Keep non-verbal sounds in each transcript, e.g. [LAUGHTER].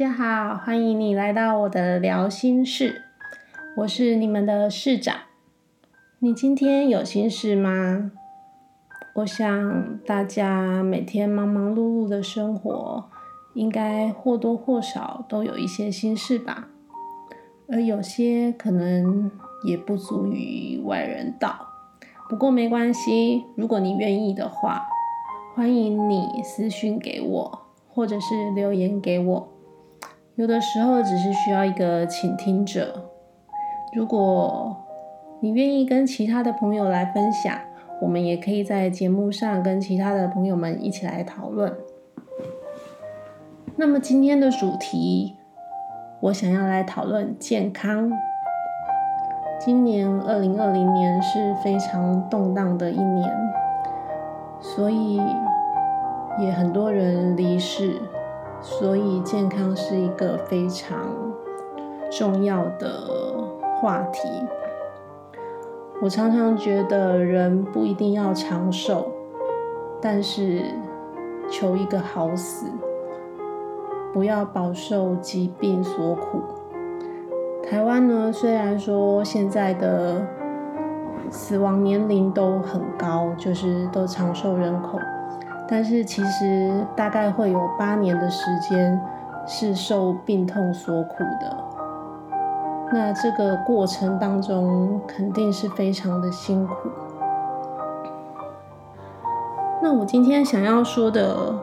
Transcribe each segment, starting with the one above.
大家好，欢迎你来到我的聊心事，我是你们的市长。你今天有心事吗？我想大家每天忙忙碌碌的生活，应该或多或少都有一些心事吧。而有些可能也不足于外人道。不过没关系，如果你愿意的话，欢迎你私讯给我，或者是留言给我。有的时候只是需要一个倾听者。如果你愿意跟其他的朋友来分享，我们也可以在节目上跟其他的朋友们一起来讨论。那么今天的主题，我想要来讨论健康。今年二零二零年是非常动荡的一年，所以也很多人离世，所以健康是一个非常重要的话题。我常常觉得人不一定要长寿，但是求一个好死，不要饱受疾病所苦。台湾呢，虽然说现在的死亡年龄都很高，就是都长寿人口，但是其实大概会有八年的时间是受病痛所苦的。那这个过程当中肯定是非常的辛苦。那我今天想要说的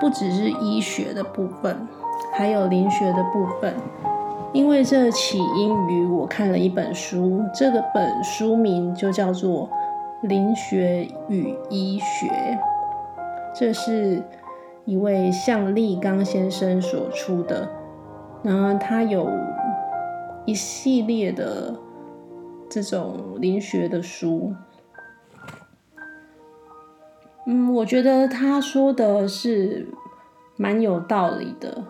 不只是医学的部分，还有灵学的部分。因为这起因于我看了一本书，这个本书名就叫做《灵学与医学》，这是一位向立刚先生所出的，然后他有一系列的这种灵学的书。嗯，我觉得他说的是蛮有道理的。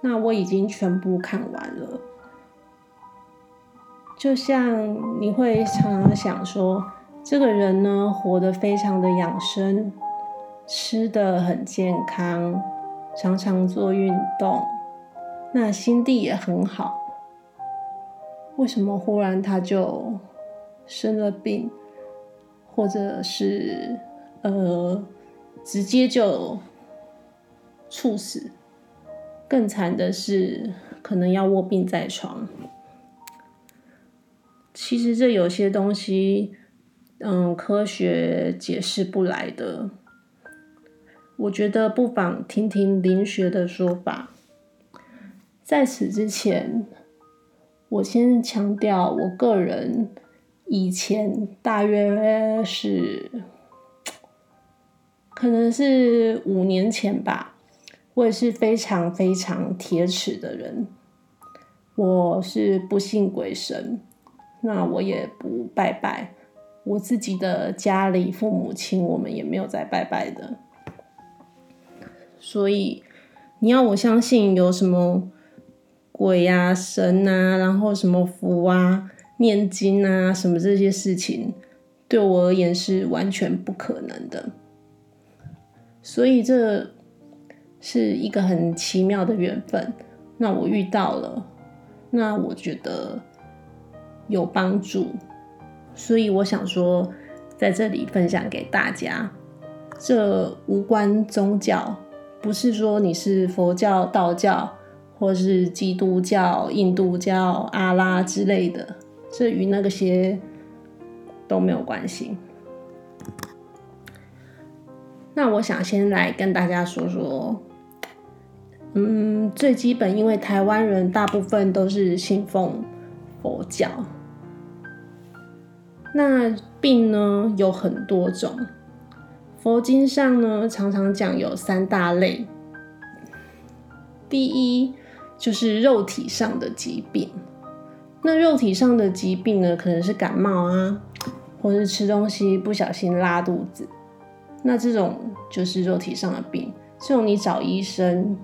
那我已经全部看完了，就像你会常常想说，这个人呢活得非常的养生，吃的很健康，常常做运动，那心地也很好，为什么忽然他就生了病，或者是呃直接就猝死？更惨的是，可能要卧病在床。其实这有些东西，嗯，科学解释不来的。我觉得不妨听听林学的说法。在此之前，我先强调，我个人以前大约是，可能是五年前吧。我也是非常非常铁齿的人，我是不信鬼神，那我也不拜拜，我自己的家里父母亲我们也没有在拜拜的，所以你要我相信有什么鬼啊神啊，然后什么符啊念经啊什么这些事情，对我而言是完全不可能的，所以这。是一个很奇妙的缘分，那我遇到了，那我觉得有帮助，所以我想说在这里分享给大家。这无关宗教，不是说你是佛教、道教，或是基督教、印度教、阿拉之类的，这与那个些都没有关系。那我想先来跟大家说说。嗯，最基本，因为台湾人大部分都是信奉佛教。那病呢有很多种，佛经上呢常常讲有三大类。第一就是肉体上的疾病，那肉体上的疾病呢，可能是感冒啊，或是吃东西不小心拉肚子，那这种就是肉体上的病，这种你找医生。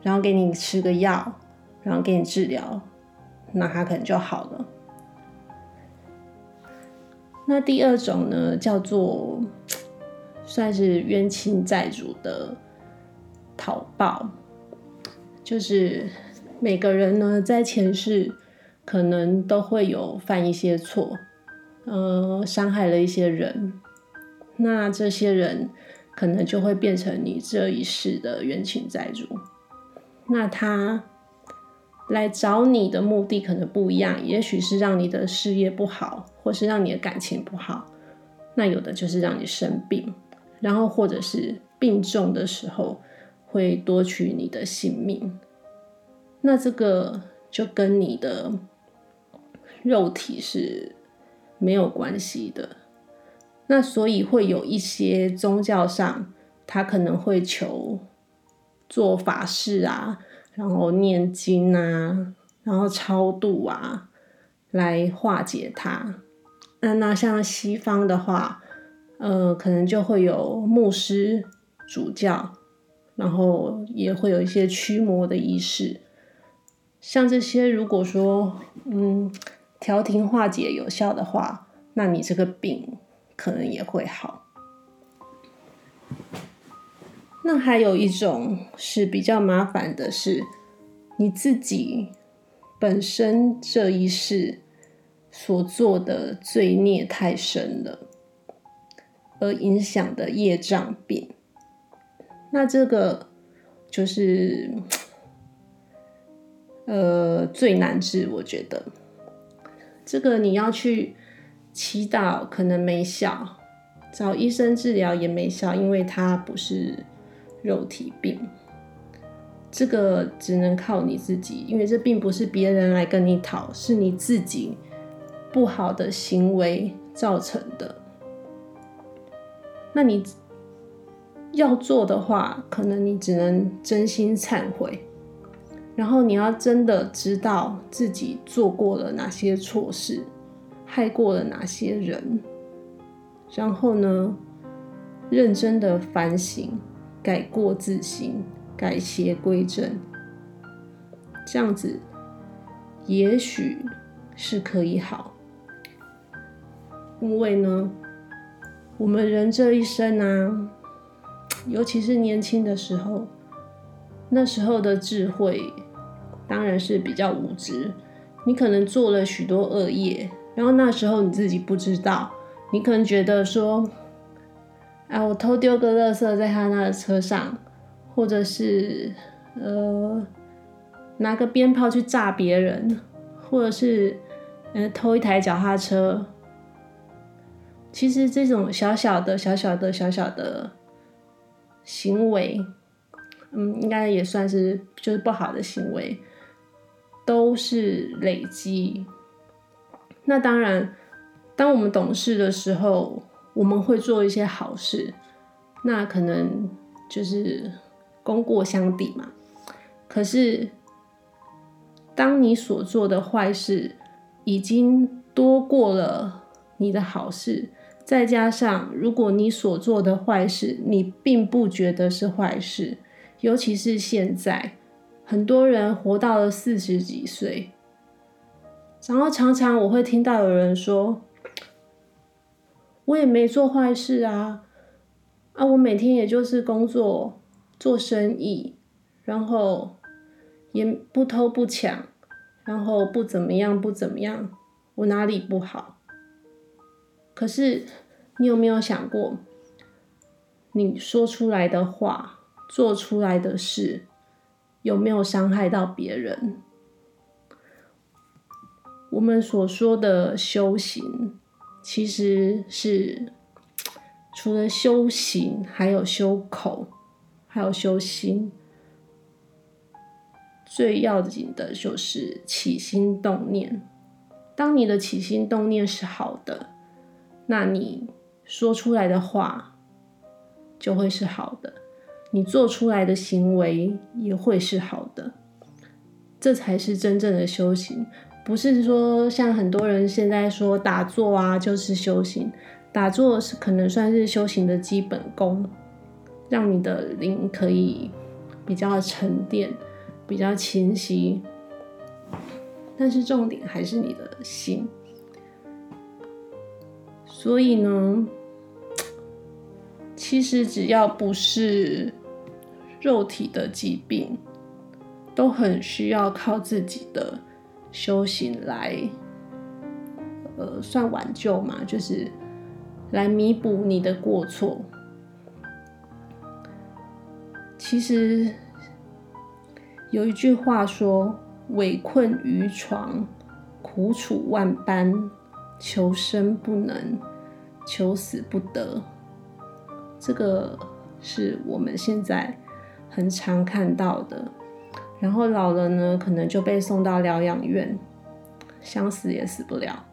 然后给你吃个药，然后给你治疗，那他可能就好了。那第二种呢，叫做算是冤亲债主的讨报，就是每个人呢，在前世可能都会有犯一些错，呃，伤害了一些人，那这些人可能就会变成你这一世的冤亲债主。那他来找你的目的可能不一样，也许是让你的事业不好，或是让你的感情不好。那有的就是让你生病，然后或者是病重的时候会夺取你的性命。那这个就跟你的肉体是没有关系的。那所以会有一些宗教上，他可能会求做法事啊，然后念经啊，然后超度啊，来化解它。那那像西方的话，呃，可能就会有牧师主教，然后也会有一些驱魔的仪式。像这些，如果说嗯调停化解有效的话，那你这个病可能也会好。那还有一种是比较麻烦的，是你自己本身这一世所做的罪孽太深了，而影响的业障病。那这个就是。呃，最难治，我觉得这个你要去祈祷，可能没效；找医生治疗也没效，因为它不是肉体病。这个只能靠你自己，因为这并不是别人来跟你讨，是你自己不好的行为造成的。那你要做的话，可能你只能真心忏悔。然后你要真的知道自己做过了哪些错事，害过了哪些人，然后呢，认真的反省，改过自新，改邪归正，这样子也许是可以好。因为呢，我们人这一生啊，[TSK] 尤其是年轻的时候，那时候的智慧。当然是比较无知，你可能做了许多恶业，然后那时候你自己不知道，你可能觉得说，啊，我偷丢个垃圾在他那的车上，或者是呃拿个鞭炮去炸别人，或者是呃偷一台脚踏车，其实这种小小的、小小的、小小的行为，嗯，应该也算是就是不好的行为。都是累积。那当然，当我们懂事的时候，我们会做一些好事，那可能就是功过相抵嘛。可是，当你所做的坏事已经多过了你的好事，再加上如果你所做的坏事你并不觉得是坏事，尤其是现在。很多人活到了四十几岁，然后常常我会听到有人说：“我也没做坏事啊，啊，我每天也就是工作做生意，然后也不偷不抢，然后不怎么样不怎么样，我哪里不好？”可是你有没有想过，你说出来的话，做出来的事？有没有伤害到别人？我们所说的修行，其实是除了修行，还有修口，还有修心。最要紧的就是起心动念。当你的起心动念是好的，那你说出来的话就会是好的。你做出来的行为也会是好的，这才是真正的修行。不是说像很多人现在说打坐啊就是修行，打坐是可能算是修行的基本功，让你的灵可以比较沉淀、比较清晰。但是重点还是你的心。所以呢，其实只要不是。肉体的疾病都很需要靠自己的修行来，呃，算挽救嘛，就是来弥补你的过错。其实有一句话说：“围困于床，苦楚万般，求生不能，求死不得。”这个是我们现在很常看到的。然后老了呢，可能就被送到疗养院，想死也死不了，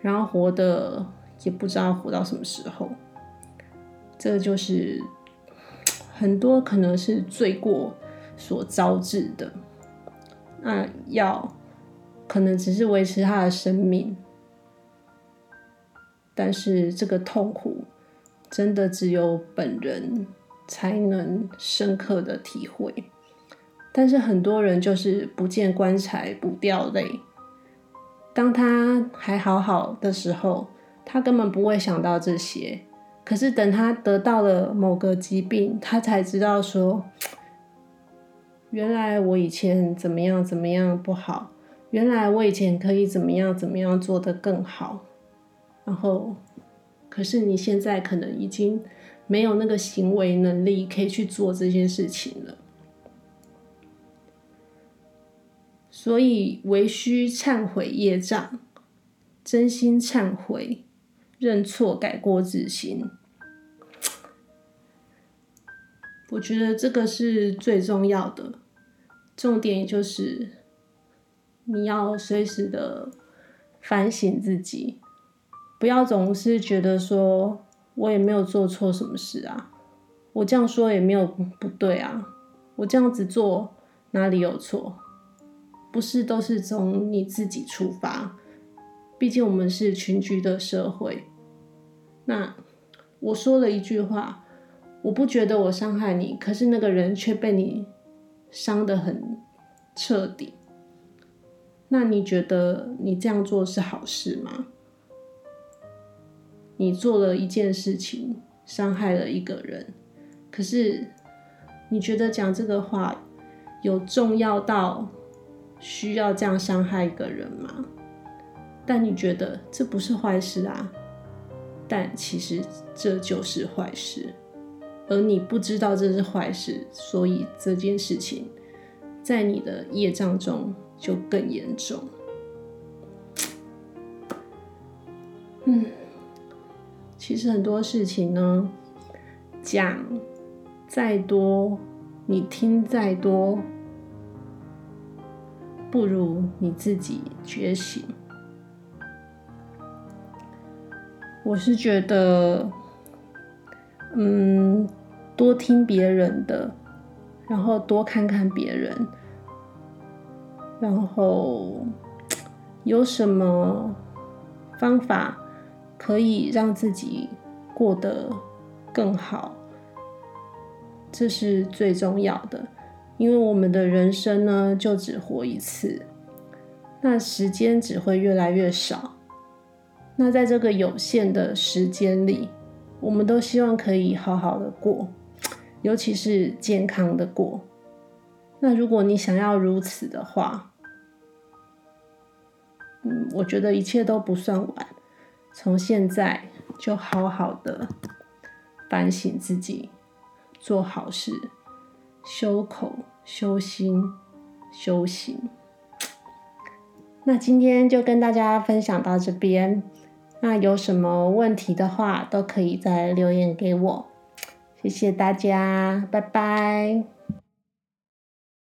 然后活的也不知道活到什么时候。这就是。很多可能是罪过所招致的，那要可能只是维持他的生命，但是这个痛苦真的只有本人才能深刻的体会。但是很多人就是不见棺材不掉泪，当他还好好的时候，他根本不会想到这些。可是等他得到了某个疾病，他才知道说，原来我以前怎么样怎么样不好，原来我以前可以怎么样怎么样做得更好，然后，可是你现在可能已经没有那个行为能力可以去做这些事情了，所以唯需忏悔业障，真心忏悔。认错、改过自新，我觉得这个是最重要的。重点就是你要随时的反省自己，不要总是觉得说我也没有做错什么事啊，我这样说也没有不对啊，我这样子做哪里有错？不是都是从你自己出发。毕竟我们是群居的社会，那我说了一句话，我不觉得我伤害你，可是那个人却被你伤得很彻底。那你觉得你这样做是好事吗？你做了一件事情，伤害了一个人，可是你觉得讲这个话有重要到需要这样伤害一个人吗？但你觉得这不是坏事啊？但其实这就是坏事，而你不知道这是坏事，所以这件事情在你的业障中就更严重。[SIGHS] 嗯，其实很多事情呢，讲再多，你听再多，不如你自己觉醒。我是觉得，嗯，多听别人的，然后多看看别人，然后 [TSK] 有什么方法可以让自己过得更好，这是最重要的。因为我们的人生呢，就只活一次，那时间只会越来越少。那在这个有限的时间里，我们都希望可以好好的过，尤其是健康的过。那如果你想要如此的话，嗯，我觉得一切都不算晚，从现在就好好的反省自己，做好事，修口、修心、修行。那今天就跟大家分享到这边。那有什么问题的话，都可以再留言给我。谢谢大家，拜拜。